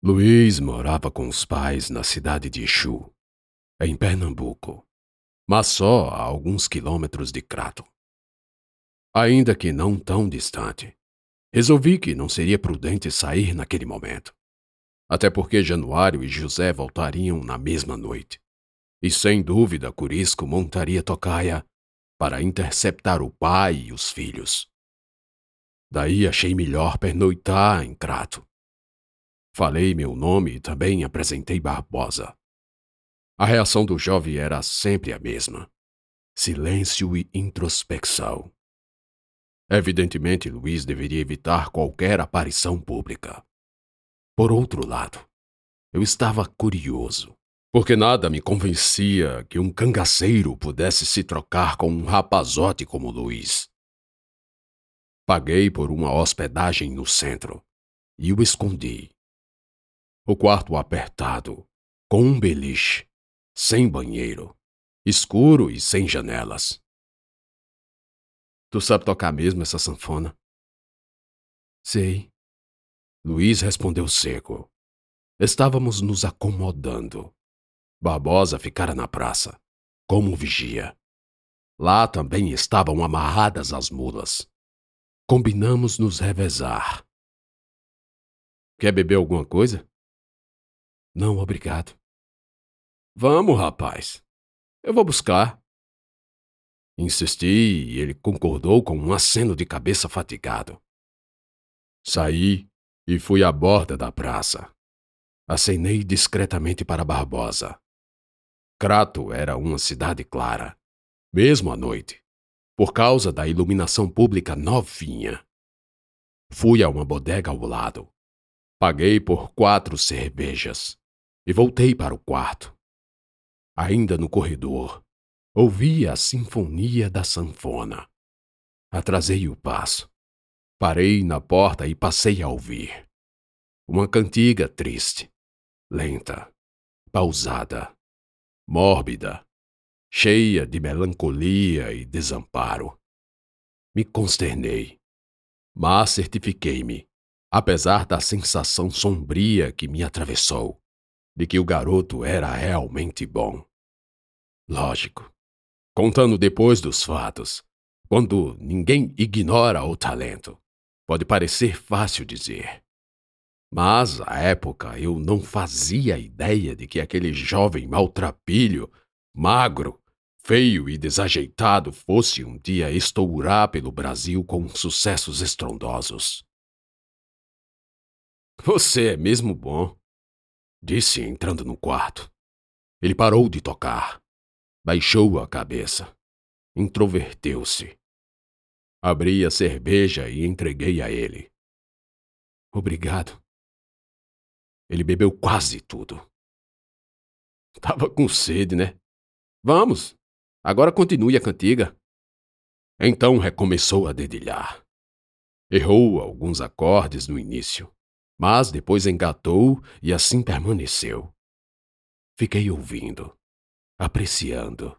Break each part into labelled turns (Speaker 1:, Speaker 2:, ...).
Speaker 1: Luiz morava com os pais na cidade de Exu, em Pernambuco, mas só a alguns quilômetros de Crato. Ainda que não tão distante, resolvi que não seria prudente sair naquele momento. Até porque Januário e José voltariam na mesma noite. E sem dúvida Curisco montaria tocaia para interceptar o pai e os filhos. Daí achei melhor pernoitar em Crato Falei meu nome e também apresentei Barbosa. A reação do jovem era sempre a mesma: silêncio e introspecção. Evidentemente, Luiz deveria evitar qualquer aparição pública. Por outro lado, eu estava curioso, porque nada me convencia que um cangaceiro pudesse se trocar com um rapazote como Luiz. Paguei por uma hospedagem no centro e o escondi. O quarto apertado, com um beliche, sem banheiro, escuro e sem janelas. Tu sabe tocar mesmo essa sanfona?
Speaker 2: Sei.
Speaker 1: Luiz respondeu seco. Estávamos nos acomodando. Barbosa ficara na praça, como vigia. Lá também estavam amarradas as mulas. Combinamos nos revezar. Quer beber alguma coisa?
Speaker 2: Não, obrigado.
Speaker 1: Vamos, rapaz. Eu vou buscar. Insisti e ele concordou com um aceno de cabeça fatigado. Saí e fui à borda da praça. Acenei discretamente para Barbosa. Crato era uma cidade clara, mesmo à noite, por causa da iluminação pública novinha. Fui a uma bodega ao lado. Paguei por quatro cervejas e voltei para o quarto. Ainda no corredor, ouvi a sinfonia da sanfona. Atrasei o passo. Parei na porta e passei a ouvir. Uma cantiga triste, lenta, pausada, mórbida, cheia de melancolia e desamparo. Me consternei, mas certifiquei-me, apesar da sensação sombria que me atravessou, de que o garoto era realmente bom. Lógico. Contando depois dos fatos, quando ninguém ignora o talento, pode parecer fácil dizer. Mas, à época, eu não fazia ideia de que aquele jovem maltrapilho, magro, feio e desajeitado fosse um dia estourar pelo Brasil com sucessos estrondosos. Você é mesmo bom, Disse entrando no quarto. Ele parou de tocar. Baixou a cabeça. Introverteu-se. Abri a cerveja e entreguei a ele.
Speaker 2: Obrigado.
Speaker 1: Ele bebeu quase tudo. Tava com sede, né? Vamos, agora continue a cantiga. Então recomeçou a dedilhar. Errou alguns acordes no início mas depois engatou e assim permaneceu. Fiquei ouvindo, apreciando,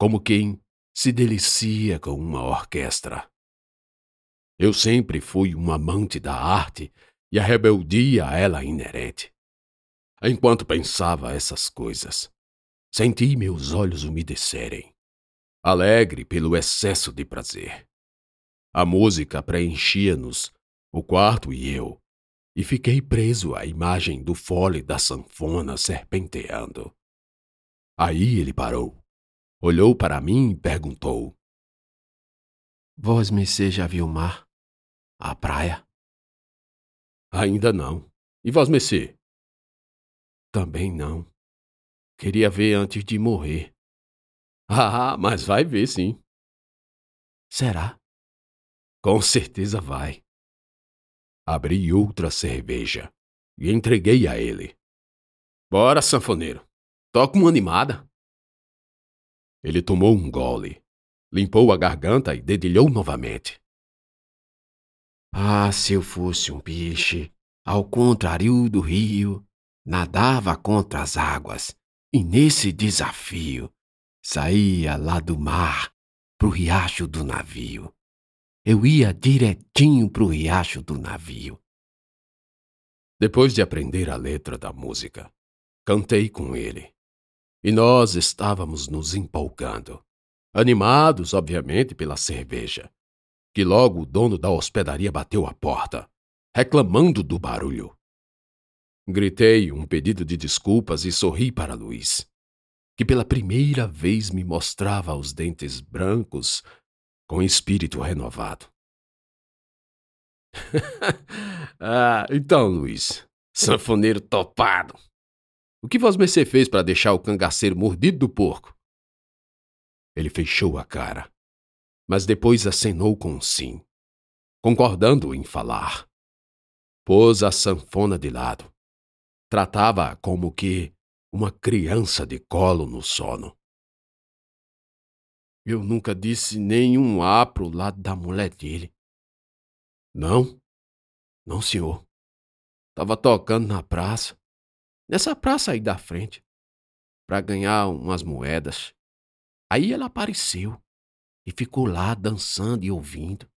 Speaker 1: como quem se delicia com uma orquestra. Eu sempre fui um amante da arte e a rebeldia a ela inerente. Enquanto pensava essas coisas, senti meus olhos umedecerem, alegre pelo excesso de prazer. A música preenchia-nos, o quarto e eu, e fiquei preso à imagem do fole da sanfona serpenteando. Aí ele parou, olhou para mim e perguntou:
Speaker 2: Vós, Messê, já viu o mar? A praia?
Speaker 1: Ainda não. E vós, Messê?
Speaker 2: Também não. Queria ver antes de morrer.
Speaker 1: Ah, mas vai ver sim.
Speaker 2: Será?
Speaker 1: Com certeza vai. Abri outra cerveja e entreguei a ele. Bora, sanfoneiro. Toca uma animada. Ele tomou um gole, limpou a garganta e dedilhou novamente.
Speaker 2: Ah, se eu fosse um peixe, ao contrário do rio, nadava contra as águas, e nesse desafio saía lá do mar pro riacho do navio eu ia direitinho pro riacho do navio.
Speaker 1: Depois de aprender a letra da música, cantei com ele. E nós estávamos nos empolgando, animados, obviamente, pela cerveja, que logo o dono da hospedaria bateu a porta, reclamando do barulho. Gritei um pedido de desculpas e sorri para Luiz, que pela primeira vez me mostrava os dentes brancos com espírito renovado. ah, então, Luiz, sanfoneiro topado, o que você fez para deixar o cangaceiro mordido do porco? Ele fechou a cara, mas depois acenou com um sim, concordando em falar. Pôs a sanfona de lado. Tratava como que uma criança de colo no sono. Eu nunca disse nenhum A pro lado da mulher dele. Não? Não, senhor. Tava tocando na praça nessa praça aí da frente, para ganhar umas moedas. Aí ela apareceu e ficou lá dançando e ouvindo.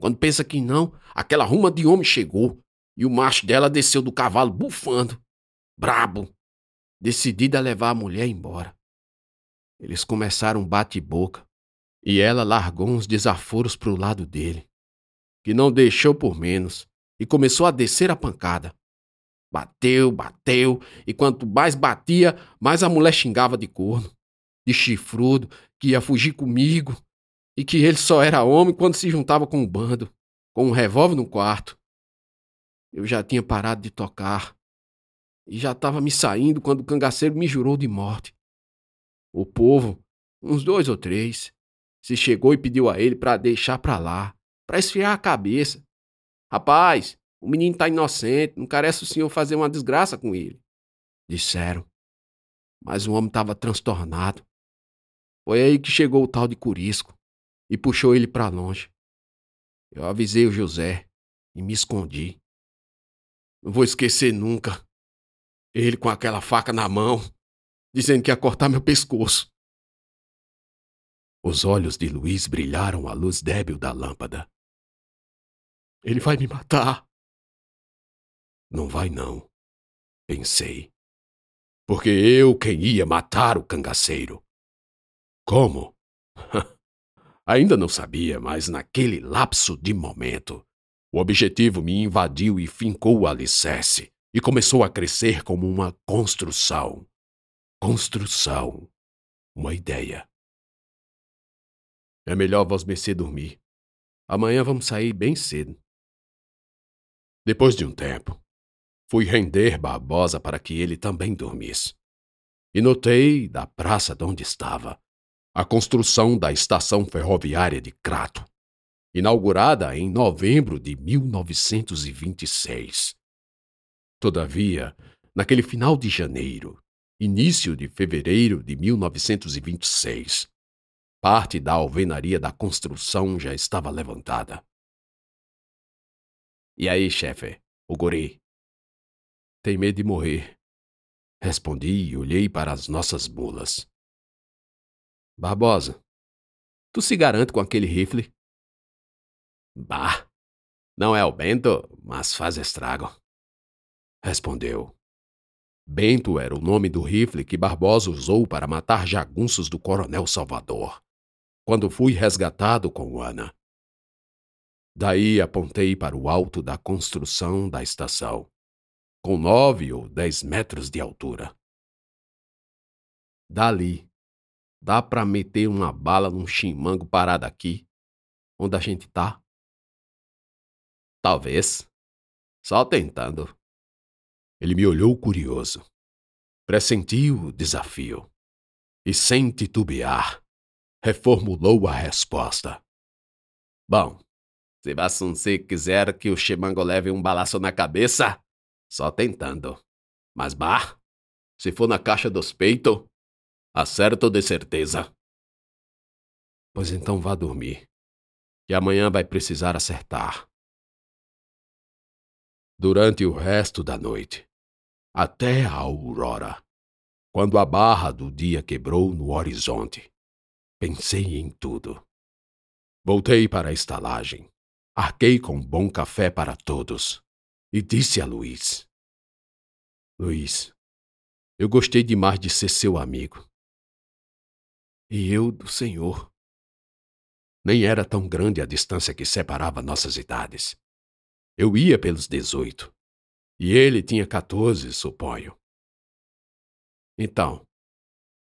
Speaker 1: Quando pensa que não, aquela ruma de homem chegou e o macho dela desceu do cavalo bufando, brabo, decidido a levar a mulher embora. Eles começaram um bate-boca e ela largou uns desaforos pro lado dele, que não deixou por menos, e começou a descer a pancada. Bateu, bateu, e quanto mais batia, mais a mulher xingava de corno, de chifrudo, que ia fugir comigo, e que ele só era homem quando se juntava com o bando, com um revólver no quarto. Eu já tinha parado de tocar, e já estava me saindo quando o cangaceiro me jurou de morte. O povo, uns dois ou três, se chegou e pediu a ele para deixar pra lá, para esfriar a cabeça. Rapaz, o menino tá inocente, não carece o senhor fazer uma desgraça com ele. Disseram. Mas o homem estava transtornado. Foi aí que chegou o tal de Curisco e puxou ele para longe. Eu avisei o José e me escondi. Não vou esquecer nunca. Ele com aquela faca na mão, dizendo que ia cortar meu pescoço. Os olhos de Luiz brilharam à luz débil da lâmpada. Ele vai me matar. Não vai não, pensei. Porque eu quem ia matar o cangaceiro. Como? Ainda não sabia, mas naquele lapso de momento, o objetivo me invadiu e fincou o alicerce e começou a crescer como uma construção. Construção. Uma ideia. É melhor vos mercê dormir. Amanhã vamos sair bem cedo. Depois de um tempo, Fui render Barbosa para que ele também dormisse. E notei, da praça de onde estava, a construção da estação ferroviária de Crato, inaugurada em novembro de 1926. Todavia, naquele final de janeiro, início de fevereiro de 1926, parte da alvenaria da construção já estava levantada. E aí, chefe, o guri, tem medo de morrer. Respondi e olhei para as nossas mulas. Barbosa, tu se garante com aquele rifle? Bah, não é o Bento, mas faz estrago. Respondeu. Bento era o nome do rifle que Barbosa usou para matar jagunços do Coronel Salvador, quando fui resgatado com Ana. Daí apontei para o alto da construção da estação com nove ou dez metros de altura. Dali, dá para meter uma bala num chimango parado aqui, onde a gente tá? Talvez. Só tentando. Ele me olhou curioso. Pressentiu o desafio. E sem titubear, reformulou a resposta. Bom, se você quiser que o chimango leve um balaço na cabeça, só tentando. Mas bah, se for na caixa dos peitos, acerto de certeza. Pois então vá dormir, que amanhã vai precisar acertar. Durante o resto da noite, até a aurora, quando a barra do dia quebrou no horizonte, pensei em tudo. Voltei para a estalagem, arquei com bom café para todos e disse a Luiz: Luiz, eu gostei demais de ser seu amigo. E eu do Senhor. Nem era tão grande a distância que separava nossas idades. Eu ia pelos dezoito, e ele tinha 14, suponho. Então,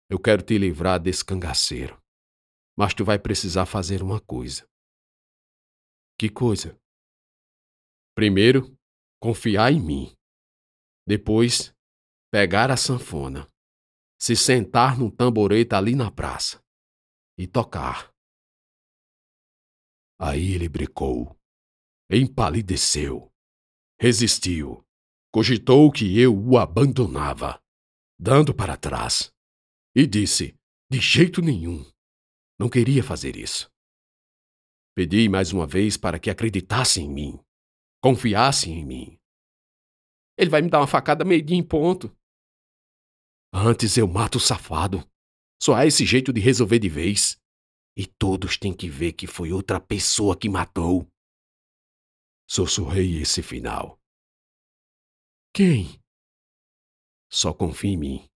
Speaker 1: eu quero te livrar desse cangaceiro. Mas tu vai precisar fazer uma coisa. Que coisa? Primeiro, confiar em mim. Depois, pegar a sanfona, se sentar num tamborete ali na praça e tocar. Aí ele brecou, empalideceu, resistiu, cogitou que eu o abandonava, dando para trás, e disse: de jeito nenhum. Não queria fazer isso. Pedi mais uma vez para que acreditasse em mim, confiasse em mim. Ele vai me dar uma facada meio-dia em ponto. Antes eu mato o safado. Só há esse jeito de resolver de vez. E todos têm que ver que foi outra pessoa que matou. Sussurrei esse final. Quem? Só confia em mim.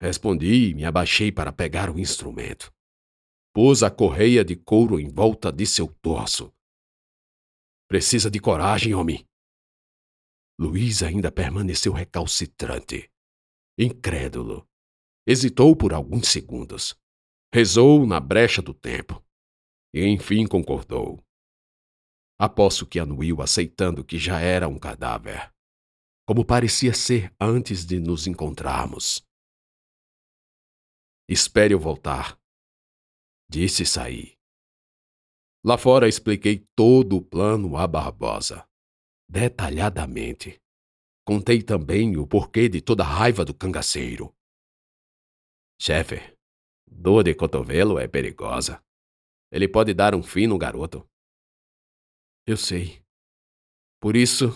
Speaker 1: Respondi e me abaixei para pegar o instrumento. Pôs a correia de couro em volta de seu torso. Precisa de coragem, homem. Luiz ainda permaneceu recalcitrante, incrédulo. Hesitou por alguns segundos. Rezou na brecha do tempo. E enfim concordou. Aposto que anuiu aceitando que já era um cadáver como parecia ser antes de nos encontrarmos. Espere eu voltar, disse Saí. Lá fora expliquei todo o plano a Barbosa, detalhadamente. Contei também o porquê de toda a raiva do cangaceiro. Chefe, dor de cotovelo é perigosa. Ele pode dar um fim no garoto. Eu sei. Por isso,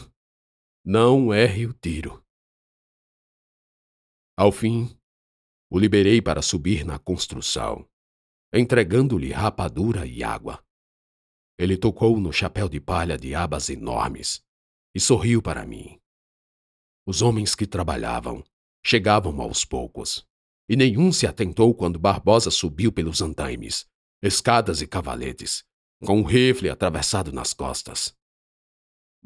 Speaker 1: não erre o tiro. Ao fim, o liberei para subir na construção, entregando-lhe rapadura e água. Ele tocou no chapéu de palha de abas enormes e sorriu para mim. Os homens que trabalhavam chegavam aos poucos, e nenhum se atentou quando Barbosa subiu pelos andaimes, escadas e cavaletes, com um rifle atravessado nas costas.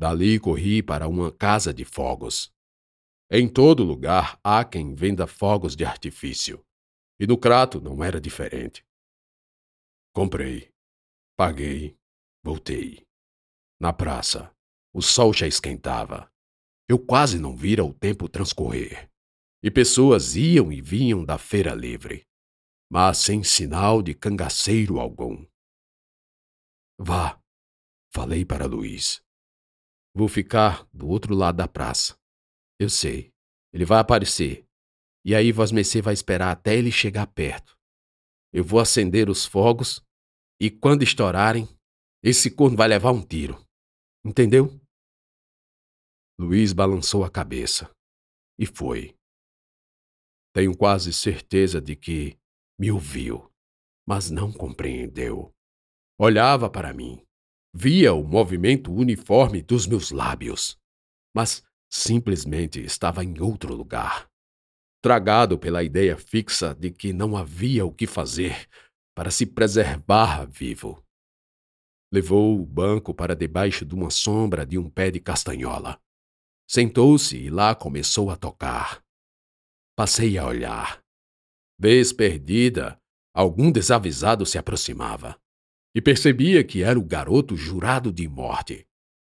Speaker 1: Dali corri para uma casa de fogos. Em todo lugar há quem venda fogos de artifício. E no crato não era diferente. Comprei, paguei, voltei. Na praça, o sol já esquentava. Eu quase não vira o tempo transcorrer. E pessoas iam e vinham da feira livre, mas sem sinal de cangaceiro algum. Vá, falei para Luiz. Vou ficar do outro lado da praça. Eu sei. Ele vai aparecer. E aí Vosmecê vai esperar até ele chegar perto. Eu vou acender os fogos e quando estourarem, esse corno vai levar um tiro. Entendeu? Luiz balançou a cabeça. E foi. Tenho quase certeza de que me ouviu, mas não compreendeu. Olhava para mim, Via o movimento uniforme dos meus lábios, mas simplesmente estava em outro lugar. Tragado pela ideia fixa de que não havia o que fazer para se preservar vivo. Levou o banco para debaixo de uma sombra de um pé de castanhola. Sentou-se e lá começou a tocar. Passei a olhar. Vez perdida, algum desavisado se aproximava e percebia que era o garoto jurado de morte,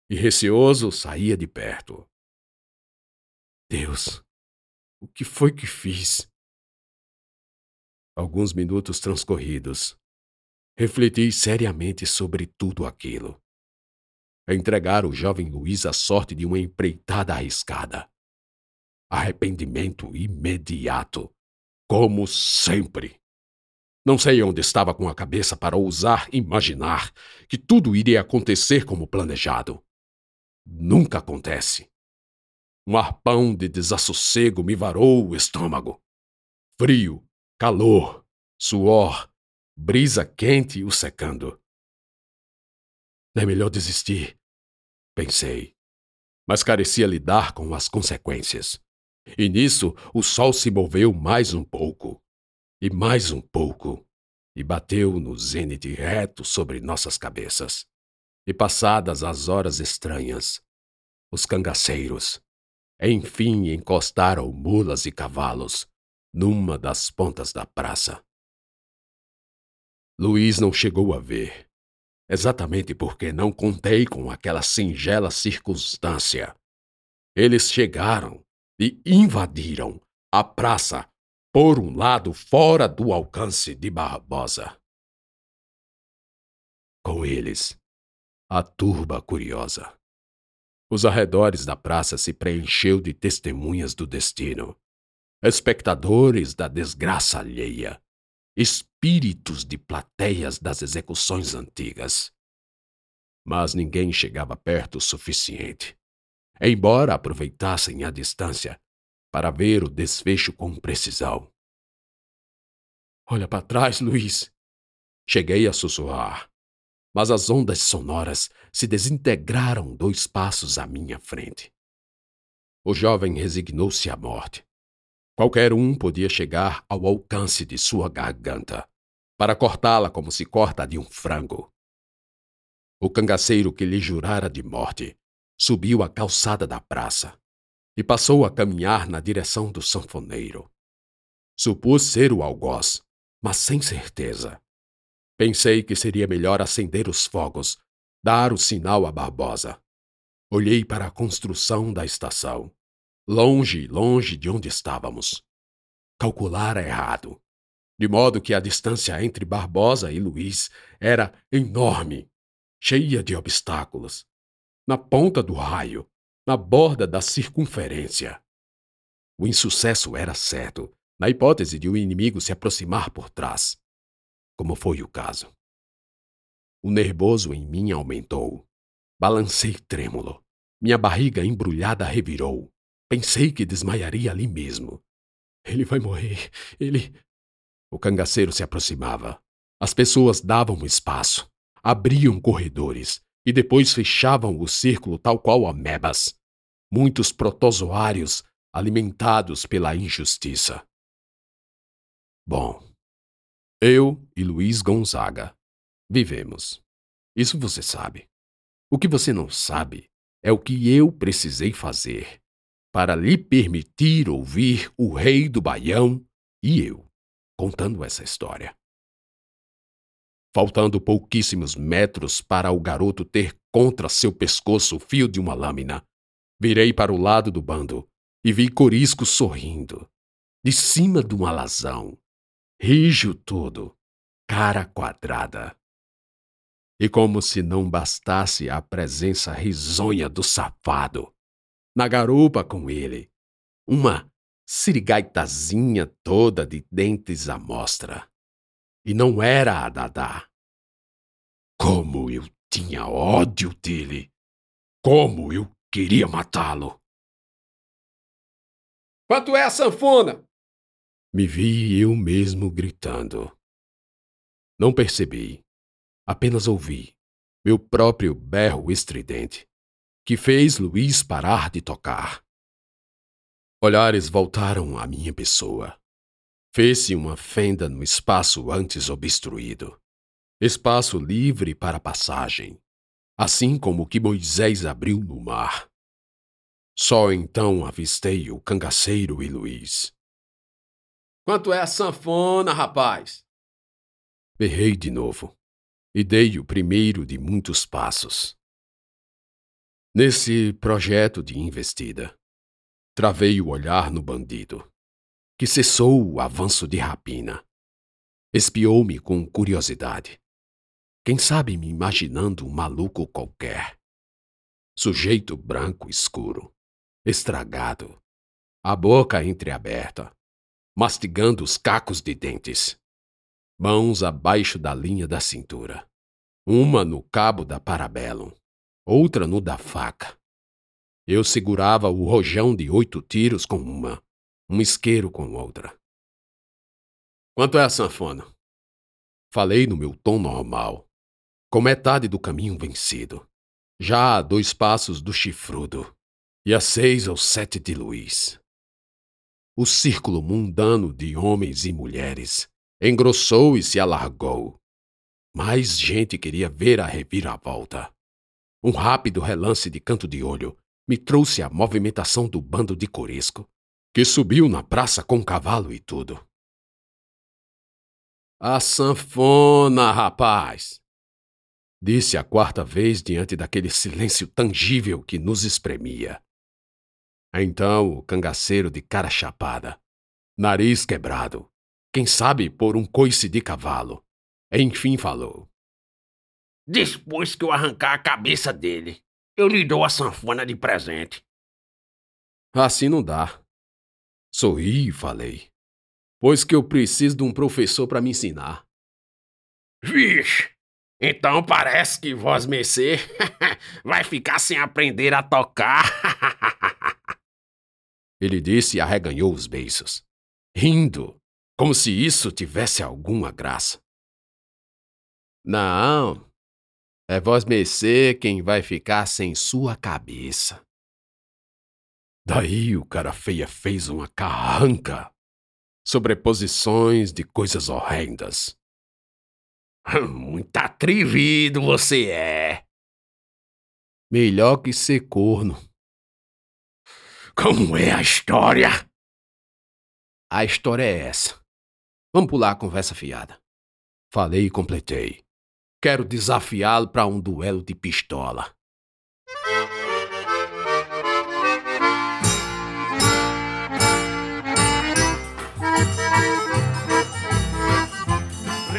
Speaker 1: e receoso saía de perto. Deus, o que foi que fiz? Alguns minutos transcorridos, refleti seriamente sobre tudo aquilo. Entregar o jovem Luiz à sorte de uma empreitada arriscada. Arrependimento imediato, como sempre. Não sei onde estava com a cabeça para ousar imaginar que tudo iria acontecer como planejado. Nunca acontece. Um arpão de desassossego me varou o estômago. Frio, calor, suor, brisa quente o secando. É melhor desistir, pensei. mas carecia lidar com as consequências. E nisso o sol se moveu mais um pouco, e mais um pouco, e bateu no zênite reto sobre nossas cabeças. E passadas as horas estranhas, os cangaceiros, enfim encostaram mulas e cavalos numa das pontas da praça. Luiz não chegou a ver, exatamente porque não contei com aquela singela circunstância. Eles chegaram e invadiram a praça por um lado fora do alcance de Barbosa. Com eles, a turba curiosa. Os arredores da praça se preencheu de testemunhas do destino, espectadores da desgraça alheia, espíritos de plateias das execuções antigas. Mas ninguém chegava perto o suficiente, embora aproveitassem a distância para ver o desfecho com precisão. Olha para trás, Luiz! Cheguei a sussurrar, mas as ondas sonoras se desintegraram dois passos à minha frente. O jovem resignou-se à morte. Qualquer um podia chegar ao alcance de sua garganta, para cortá-la como se corta de um frango. O cangaceiro que lhe jurara de morte subiu a calçada da praça e passou a caminhar na direção do sanfoneiro. Supus ser o algoz, mas sem certeza. Pensei que seria melhor acender os fogos, dar o sinal a Barbosa. Olhei para a construção da estação, longe, longe de onde estávamos. Calculara errado, de modo que a distância entre Barbosa e Luiz era enorme, cheia de obstáculos. Na ponta do raio, na borda da circunferência. O insucesso era certo, na hipótese de o inimigo se aproximar por trás como foi o caso. O nervoso em mim aumentou. Balancei trêmulo. Minha barriga embrulhada revirou. Pensei que desmaiaria ali mesmo. Ele vai morrer. Ele. O cangaceiro se aproximava. As pessoas davam espaço, abriam corredores e depois fechavam o círculo tal qual amebas. Muitos protozoários alimentados pela injustiça. Bom, eu e Luiz Gonzaga vivemos. Isso você sabe. O que você não sabe é o que eu precisei fazer para lhe permitir ouvir o rei do Baião e eu contando essa história. Faltando pouquíssimos metros para o garoto ter contra seu pescoço o fio de uma lâmina, virei para o lado do bando e vi Corisco sorrindo, de cima de um alazão, rijo todo, cara quadrada. E como se não bastasse a presença risonha do safado, na garupa com ele, uma sirigaitazinha toda de dentes à mostra. E não era a Dadá. Como eu tinha ódio dele! Como eu queria matá-lo!
Speaker 2: Quanto é a sanfona?
Speaker 1: Me vi eu mesmo gritando. Não percebi, apenas ouvi meu próprio berro estridente, que fez Luiz parar de tocar. Olhares voltaram à minha pessoa. Fez-se uma fenda no espaço antes obstruído, espaço livre para passagem, assim como o que Moisés abriu no mar. Só então avistei o cangaceiro e Luiz.
Speaker 2: Quanto é a sanfona, rapaz?
Speaker 1: Berrei de novo e dei o primeiro de muitos passos. Nesse projeto de investida, travei o olhar no bandido, que cessou o avanço de rapina. Espiou-me com curiosidade. Quem sabe me imaginando um maluco qualquer. Sujeito branco escuro, estragado, a boca entreaberta, mastigando os cacos de dentes. Mãos abaixo da linha da cintura. Uma no cabo da parabellum, outra no da faca. Eu segurava o rojão de oito tiros com uma, um isqueiro com outra.
Speaker 2: Quanto é a sanfona?
Speaker 1: Falei no meu tom normal, com metade do caminho vencido, já a dois passos do chifrudo. e às seis ou sete de Luís. O círculo mundano de homens e mulheres engrossou e se alargou. Mais gente queria ver a reviravolta. Um rápido relance de canto de olho me trouxe a movimentação do bando de Corisco, que subiu na praça com cavalo e tudo. A sanfona, rapaz! Disse a quarta vez diante daquele silêncio tangível que nos espremia. Então o cangaceiro de cara chapada, nariz quebrado, quem sabe por um coice de cavalo, enfim falou.
Speaker 3: Depois que eu arrancar a cabeça dele, eu lhe dou a sanfona de presente.
Speaker 1: Assim não dá. Sorri e falei. Pois que eu preciso de um professor para me ensinar.
Speaker 3: Vixe, então parece que vós mercê vai ficar sem aprender a tocar.
Speaker 1: Ele disse e arreganhou os beiços, rindo, como se isso tivesse alguma graça. Não, é vós mercê quem vai ficar sem sua cabeça. Daí o cara feia fez uma carranca, sobreposições de coisas horrendas.
Speaker 3: Muito atrevido você é.
Speaker 1: Melhor que ser corno.
Speaker 3: Como é a história?
Speaker 1: A história é essa. Vamos pular a conversa fiada. Falei e completei. Quero desafiá-lo para um duelo de pistola.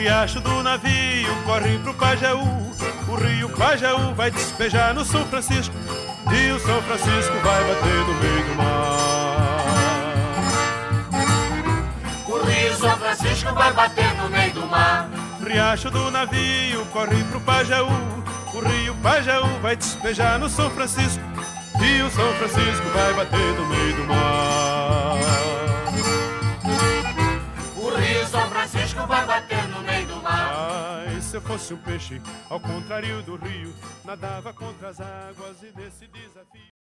Speaker 4: Riacho do navio corre pro Pajeú. O rio Pajeú vai despejar no São Francisco. E o São Francisco vai bater no meio do mar.
Speaker 5: O rio São Francisco vai bater no meio do mar.
Speaker 4: Riacho do navio corre pro Pajeú. O rio Pajeú vai despejar no São Francisco. E o São Francisco vai bater no meio do mar.
Speaker 5: O rio São Francisco vai bater
Speaker 4: eu fosse um peixe, ao contrário do rio, nadava contra as águas e nesse desafio.